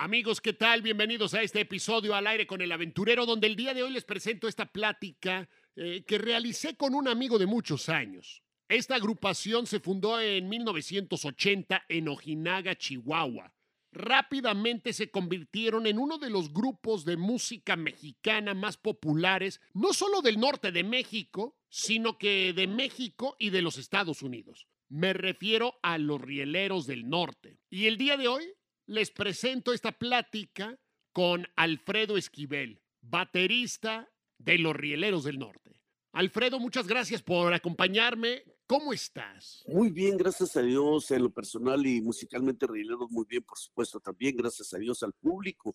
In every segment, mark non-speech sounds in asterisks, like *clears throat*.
Amigos, ¿qué tal? Bienvenidos a este episodio al aire con el aventurero, donde el día de hoy les presento esta plática eh, que realicé con un amigo de muchos años. Esta agrupación se fundó en 1980 en Ojinaga, Chihuahua. Rápidamente se convirtieron en uno de los grupos de música mexicana más populares, no solo del norte de México, sino que de México y de los Estados Unidos. Me refiero a los rieleros del norte. Y el día de hoy les presento esta plática con Alfredo Esquivel, baterista de Los Rieleros del Norte. Alfredo, muchas gracias por acompañarme. ¿Cómo estás? Muy bien, gracias a Dios, en lo personal y musicalmente Rieleros muy bien, por supuesto, también gracias a Dios al público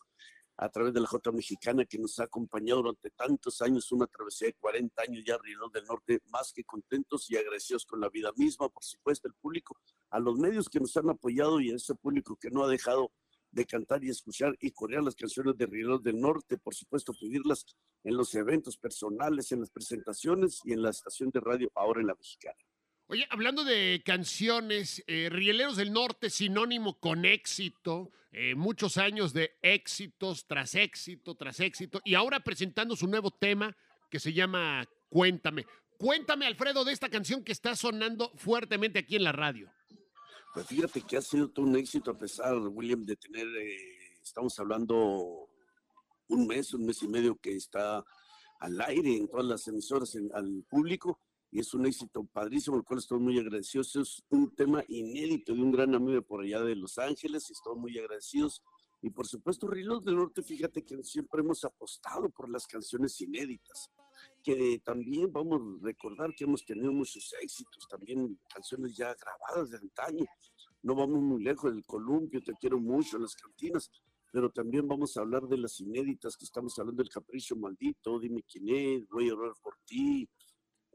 a través de la Jota Mexicana que nos ha acompañado durante tantos años, una travesía de 40 años ya Rieleros del Norte, más que contentos y agradecidos con la vida misma, por supuesto, el público a los medios que nos han apoyado y a ese público que no ha dejado de cantar y escuchar y corear las canciones de Rieleros del Norte, por supuesto, pedirlas en los eventos personales, en las presentaciones y en la estación de radio ahora en la mexicana. Oye, hablando de canciones, eh, Rieleros del Norte, sinónimo con éxito, eh, muchos años de éxitos tras éxito, tras éxito, y ahora presentando su nuevo tema que se llama Cuéntame. Cuéntame, Alfredo, de esta canción que está sonando fuertemente aquí en la radio. Pues fíjate que ha sido todo un éxito a pesar, William, de tener, eh, estamos hablando un mes, un mes y medio que está al aire en todas las emisoras al público y es un éxito padrísimo, el cual estamos muy agradecidos. Es un tema inédito de un gran amigo por allá de Los Ángeles y estamos muy agradecidos. Y por supuesto, Rilos del Norte, fíjate que siempre hemos apostado por las canciones inéditas que también vamos a recordar que hemos tenido muchos éxitos, también canciones ya grabadas de antaño. No vamos muy lejos del columpio, te quiero mucho, las cantinas, pero también vamos a hablar de las inéditas que estamos hablando del Capricho Maldito, Dime quién es, Voy a orar por ti.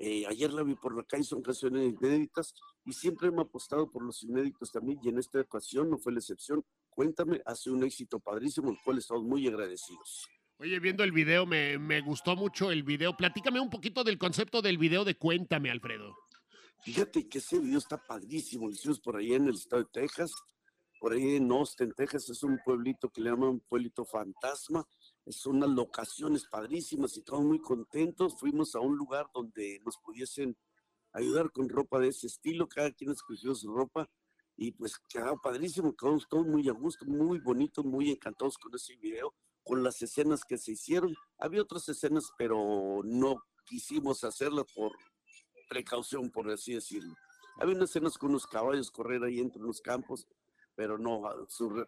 Eh, ayer la vi por la calle, son canciones inéditas y siempre hemos apostado por los inéditos también y en esta ocasión no fue la excepción. Cuéntame, hace un éxito padrísimo, el cual estamos muy agradecidos. Oye, viendo el video, me, me, gustó mucho el video. Platícame un poquito del concepto del video de Cuéntame, Alfredo. Fíjate que ese video está padrísimo. Lo hicimos por ahí en el estado de Texas, por ahí en Austin, Texas. Es un pueblito que le llaman pueblito fantasma. Es unas locaciones padrísimas y todos muy contentos. Fuimos a un lugar donde nos pudiesen ayudar con ropa de ese estilo. Cada quien escogió su ropa y pues quedó padrísimo. Quedamos todos muy a gusto, muy bonitos, muy encantados con ese video con las escenas que se hicieron. Había otras escenas, pero no quisimos hacerlas por precaución, por así decirlo. Había unas escenas con unos caballos correr ahí entre los campos, pero no,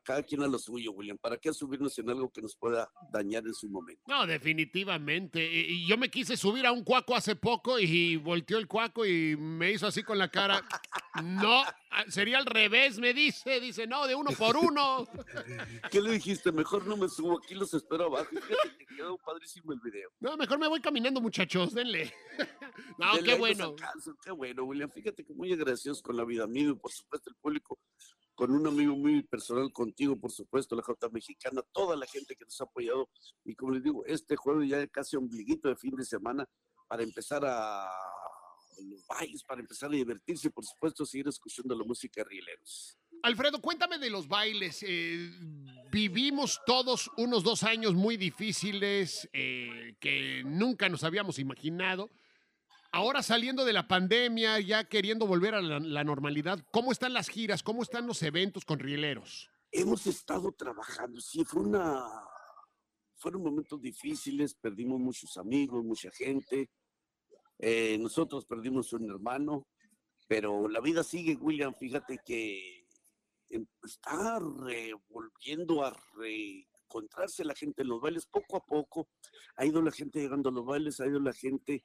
cada quien a lo suyo, William. ¿Para qué subirnos en algo que nos pueda dañar en su momento? No, definitivamente. Y yo me quise subir a un cuaco hace poco y volteó el cuaco y me hizo así con la cara. No, sería al revés, me dice. Dice, no, de uno por uno. *laughs* ¿Qué le dijiste? Mejor no me subo, aquí los espero abajo. Fíjate que quedó padrísimo el video. No, mejor me voy caminando, muchachos, denle. *laughs* No, qué bueno. qué bueno, William. Fíjate que muy agradecidos con la vida mío y por supuesto el público con un amigo muy personal contigo, por supuesto, la Jota Mexicana, toda la gente que nos ha apoyado. Y como les digo, este jueves ya casi ombliguito de fin de semana para empezar a los bailes, para empezar a divertirse y por supuesto seguir escuchando la música rieleros. Alfredo, cuéntame de los bailes. Eh, vivimos todos unos dos años muy difíciles eh, que nunca nos habíamos imaginado. Ahora saliendo de la pandemia, ya queriendo volver a la, normalidad, ¿cómo están las giras? ¿Cómo están los eventos con rieleros? Hemos estado trabajando, sí, fue una, fueron momentos difíciles, perdimos muchos amigos, mucha gente, eh, nosotros perdimos un hermano, pero la vida sigue, William, fíjate que em, está revolviendo a reencontrarse la gente en los bailes poco a poco, ha ido la gente llegando a los bailes, ha ido la gente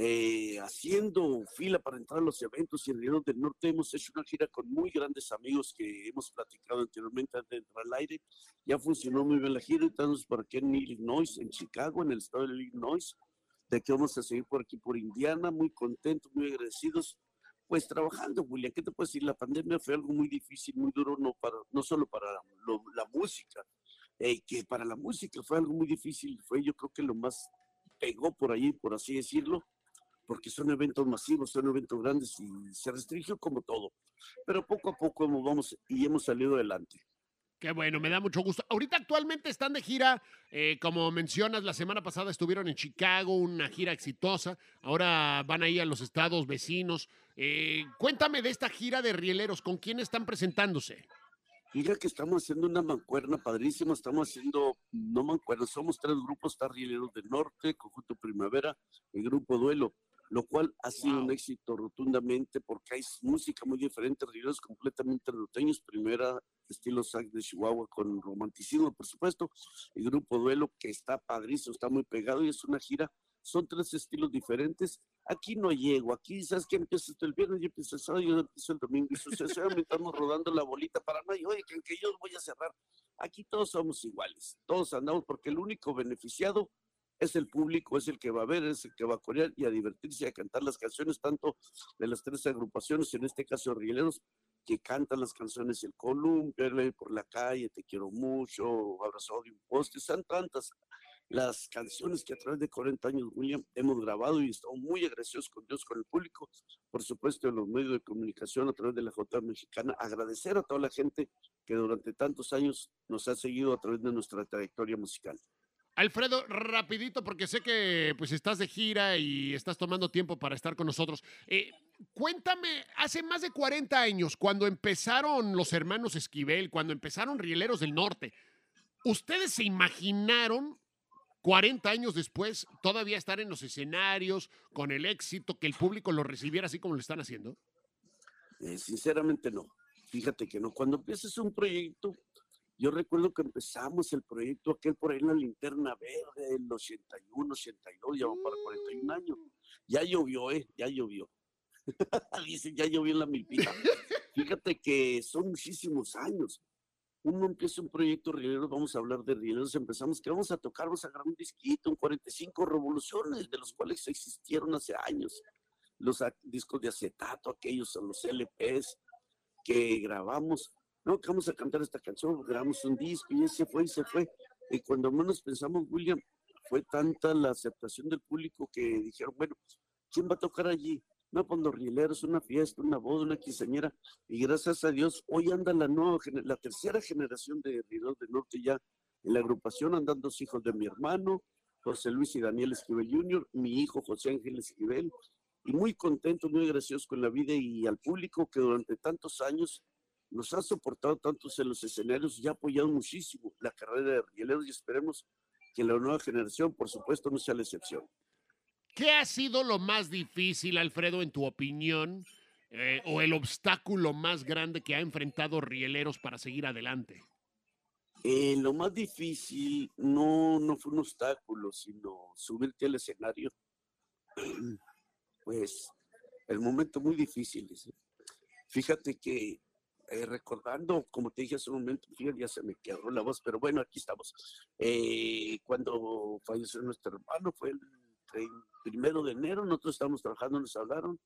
eh, haciendo fila para entrar a los eventos y en Río del Norte hemos hecho una gira con muy grandes amigos que hemos platicado anteriormente antes de entrar al aire. Ya funcionó muy bien la gira, estamos por aquí en Illinois, en Chicago, en el estado de Illinois. De aquí vamos a seguir por aquí por Indiana, muy contentos, muy agradecidos. Pues trabajando, William, ¿qué te puedo decir? La pandemia fue algo muy difícil, muy duro, no, para, no solo para la música, eh, que para la música fue algo muy difícil, fue yo creo que lo más pegó por ahí, por así decirlo, porque son eventos masivos, son eventos grandes y se restringió como todo. Pero poco a poco vamos y hemos salido adelante. Qué bueno, me da mucho gusto. Ahorita actualmente están de gira, eh, como mencionas, la semana pasada estuvieron en Chicago, una gira exitosa. Ahora van ahí a los estados vecinos. Eh, cuéntame de esta gira de rieleros, ¿con quién están presentándose? Mira que estamos haciendo una mancuerna padrísima, estamos haciendo, no mancuerna, somos tres grupos, está Rieleros del Norte, Conjunto Primavera y Grupo Duelo lo cual ha sido un éxito rotundamente porque hay música muy diferente, ríos completamente norteños, primera estilo sac de Chihuahua con romanticismo, por supuesto, y Grupo Duelo que está padrísimo, está muy pegado y es una gira, son tres estilos diferentes. Aquí no llego, aquí sabes que empieza el viernes, yo empiezo el sábado, yo empiezo el domingo, y sucesivamente estamos rodando la bolita para no, oye, que, que yo voy a cerrar. Aquí todos somos iguales, todos andamos porque el único beneficiado es el público, es el que va a ver, es el que va a corear y a divertirse a cantar las canciones, tanto de las tres agrupaciones, en este caso Rieleros, que cantan las canciones El Columpio, por la calle, Te quiero mucho, Abrazado de un poste, son tantas las canciones que a través de 40 años, William, hemos grabado y estamos muy agradecidos con Dios, con el público, por supuesto en los medios de comunicación a través de la J Mexicana, agradecer a toda la gente que durante tantos años nos ha seguido a través de nuestra trayectoria musical. Alfredo, rapidito, porque sé que pues estás de gira y estás tomando tiempo para estar con nosotros. Eh, cuéntame, hace más de 40 años, cuando empezaron los hermanos Esquivel, cuando empezaron Rieleros del Norte, ¿ustedes se imaginaron 40 años después todavía estar en los escenarios con el éxito, que el público lo recibiera así como lo están haciendo? Eh, sinceramente no. Fíjate que no. Cuando empiezas un proyecto, yo recuerdo que empezamos el proyecto aquel por ahí en la linterna verde, el 81, 82, ya para 41 años. Mm. Ya llovió, ¿eh? Ya llovió. *laughs* Dice, ya llovió en la milpita. *laughs* Fíjate que son muchísimos años. Uno empieza un proyecto rieleros, vamos a hablar de rieleros, empezamos que vamos a tocar, vamos a grabar un disquito, un 45 revoluciones, de los cuales existieron hace años. Los discos de acetato, aquellos, los LPs que grabamos no, que vamos a cantar esta canción, grabamos un disco y se fue y se fue. Y cuando menos pensamos, William, fue tanta la aceptación del público que dijeron, bueno, ¿quién va a tocar allí? No, pues los rieleros, una fiesta, una boda, una quinceañera. Y gracias a Dios, hoy anda la nueva, la tercera generación de Rieleros del Norte ya en la agrupación, andan dos hijos de mi hermano, José Luis y Daniel Esquivel Jr., mi hijo José Ángel Esquivel, y muy contento, muy gracioso con la vida y al público que durante tantos años nos ha soportado tantos en los escenarios y ha apoyado muchísimo la carrera de rieleros y esperemos que la nueva generación, por supuesto, no sea la excepción. ¿Qué ha sido lo más difícil, Alfredo, en tu opinión, eh, o el obstáculo más grande que ha enfrentado Rieleros para seguir adelante? Eh, lo más difícil no, no fue un obstáculo, sino subirte al escenario. *clears throat* Pues el momento muy difícil. Fíjate que eh, recordando, como te dije hace un momento, ya se me quedó la voz, pero bueno, aquí estamos. Eh, cuando falleció nuestro hermano, fue el, primero de enero, nosotros estábamos trabajando, nos hablaron,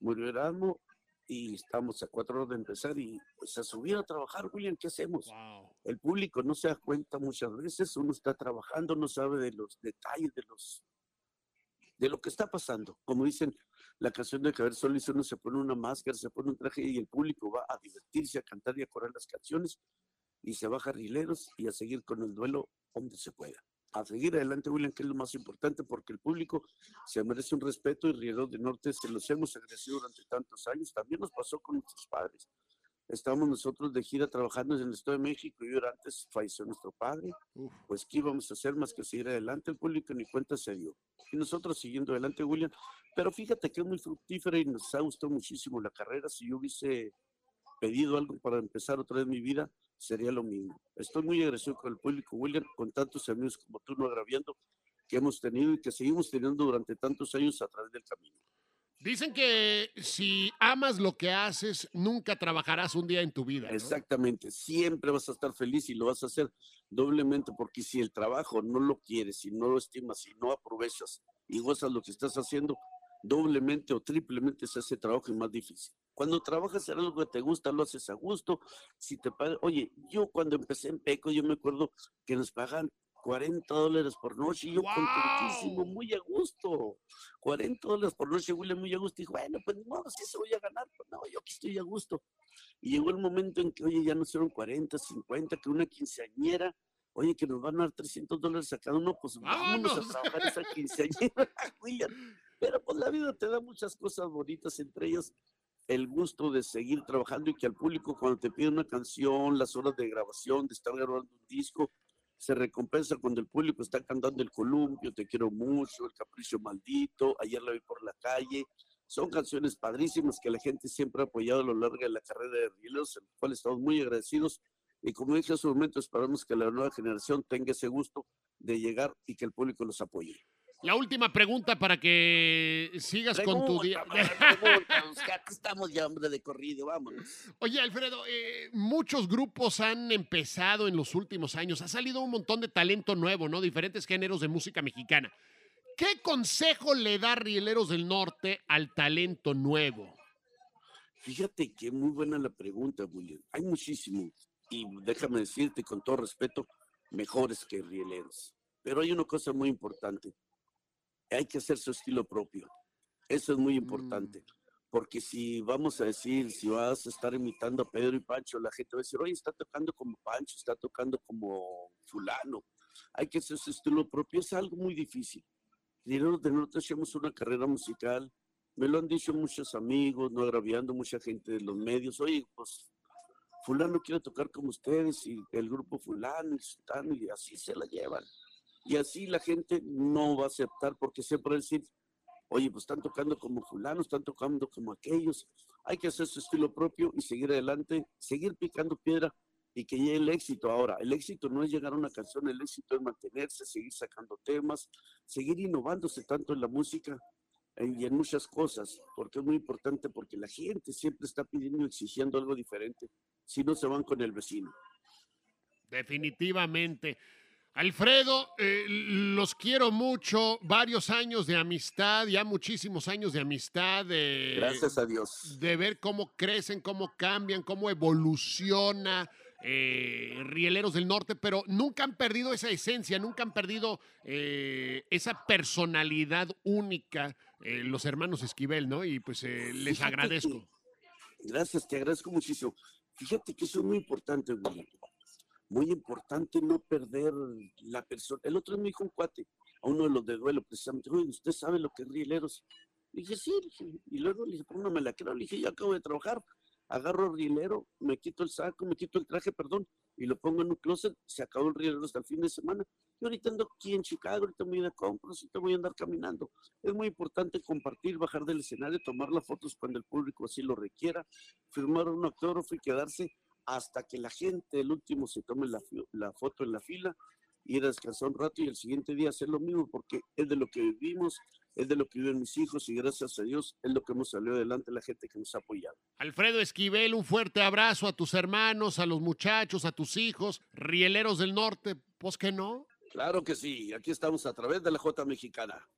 murió Erasmo y estamos a cuatro horas de empezar y pues a subir a trabajar, William, ¿qué hacemos? El público no se da cuenta muchas veces, uno está trabajando, no sabe de los detalles, de los de lo que está pasando. Como dicen, la canción de Javier Solís, uno se pone una máscara, se pone un traje y el público va a divertirse, a cantar y a correr las canciones y se baja rileros y a seguir con el duelo donde se pueda. A seguir adelante, William, que es lo más importante porque el público se merece un respeto y Rieleros de Norte se los hemos agradecido durante tantos años. También nos pasó con nuestros padres. Estábamos nosotros de gira trabajando en el Estado de México y ahora antes falleció nuestro padre. Pues, ¿qué íbamos a hacer más que seguir adelante? El público ni cuenta se dio. Y nosotros siguiendo adelante, William. Pero fíjate que es muy fructífera y nos ha gustado muchísimo la carrera. Si yo hubiese pedido algo para empezar otra vez mi vida, sería lo mismo. Estoy muy agradecido con el público, William, con tantos amigos como tú, no agraviando, que hemos tenido y que seguimos teniendo durante tantos años a través del camino. Dicen que si amas lo que haces, nunca trabajarás un día en tu vida. Exactamente, siempre vas a estar feliz y lo vas a hacer doblemente porque si el trabajo no lo quieres, si no lo estimas, si no aprovechas y gozas lo que estás haciendo, doblemente o triplemente se hace trabajo y más difícil. Cuando trabajas en algo que te gusta, lo haces a gusto. Si te pagan, oye, yo cuando empecé en Peco, yo me acuerdo que nos pagan 40 dólares por noche. Y yo contentísimo, muy a gusto. 40 dólares por noche, William, muy a gusto. Y dijo, bueno, pues no, si se voy a ganar. Pues no, yo aquí estoy a gusto. Y llegó el momento en que, oye, ya no fueron 40, 50, que una quinceañera, oye, que nos van a dar 300 dólares a cada uno, pues vámonos, a trabajar esa quinceañera, *laughs* William. Pero pues la vida te da muchas cosas bonitas, entre ellas el gusto de seguir trabajando y que al público cuando te pide una canción, las horas de grabación, de estar grabando un disco, se recompensa cuando el público está cantando el columpio, Te quiero mucho, El capricho maldito, Ayer la vi por la calle. Son canciones padrísimas que la gente siempre ha apoyado a lo largo de la carrera de Rieleros, en cual estamos muy agradecidos. Y como dije hace un momento, esperamos que la nueva generación tenga ese gusto de llegar y que el público los apoye. La última pregunta para que sigas con tu día. estamos ya, hombre, de corrido, vámonos. Oye, Alfredo, eh, muchos grupos han empezado en los últimos años. Ha salido un montón de talento nuevo, ¿no? Diferentes géneros de música mexicana. ¿Qué consejo le da Rieleros del Norte al talento nuevo? Fíjate que muy buena la pregunta, William. Hay muchísimos. Y déjame decirte con todo respeto, mejores que Rieleros. Pero hay una cosa muy importante hay que hacer su estilo propio. Eso es muy importante. Mm. Porque si vamos a decir, si vas a estar imitando a Pedro y Pancho, la gente va a decir, oye, está tocando como Pancho, está tocando como fulano. Hay que hacer su estilo propio. Es algo muy difícil. de nosotros hacemos una carrera musical. Me lo han dicho muchos amigos, no agraviando mucha gente de los medios. Oye, pues fulano quiere tocar como ustedes y el grupo fulano y, y así se la llevan. Y así la gente no va a aceptar porque siempre va a decir, oye, pues están tocando como fulano, están tocando como aquellos. Hay que hacer su estilo propio y seguir adelante, seguir picando piedra y que llegue el éxito. Ahora, el éxito no es llegar a una canción, el éxito es mantenerse, seguir sacando temas, seguir innovándose tanto en la música y en muchas cosas, porque es muy importante, porque la gente siempre está pidiendo exigiendo algo diferente, si no se van con el vecino. Definitivamente. Alfredo, eh, los quiero mucho, varios años de amistad, ya muchísimos años de amistad. Gracias a Dios. De ver cómo crecen, cómo cambian, cómo evoluciona eh, Rieleros del Norte, pero nunca han perdido esa esencia, nunca han perdido eh, esa personalidad única los hermanos Esquivel, ¿no? Y pues les agradezco. gracias, te agradezco muchísimo. Fíjate que eso es muy importante, güey muy importante no perder la persona. El otro me dijo un cuate, a uno de los de duelo, precisamente, ¿usted sabe lo que es rieleros? Le dije, sí, y luego le dije, ¿cómo no me la creo? Le dije, yo acabo de trabajar, agarro rielero, me quito el saco, me quito el traje, perdón, y lo pongo en un closet, se acabó el rielero hasta el fin de semana. Y ahorita ando aquí en Chicago, ahorita voy a ir a compras, ahorita voy a andar caminando. Es muy importante compartir, bajar del escenario, tomar las fotos cuando el público así lo requiera, firmar un autógrafo y quedarse hasta que la gente, el último, se tome la, foto en la fila, ir a descansar un rato y el siguiente día hacer lo mismo, porque es de lo que vivimos, es de lo que viven mis hijos y gracias a Dios es lo que hemos salido adelante la gente que nos ha apoyado. Alfredo Esquivel, un fuerte abrazo a tus hermanos, a los muchachos, a tus hijos, rieleros del norte, pues que no. Claro que sí, aquí estamos a través de la J Mexicana.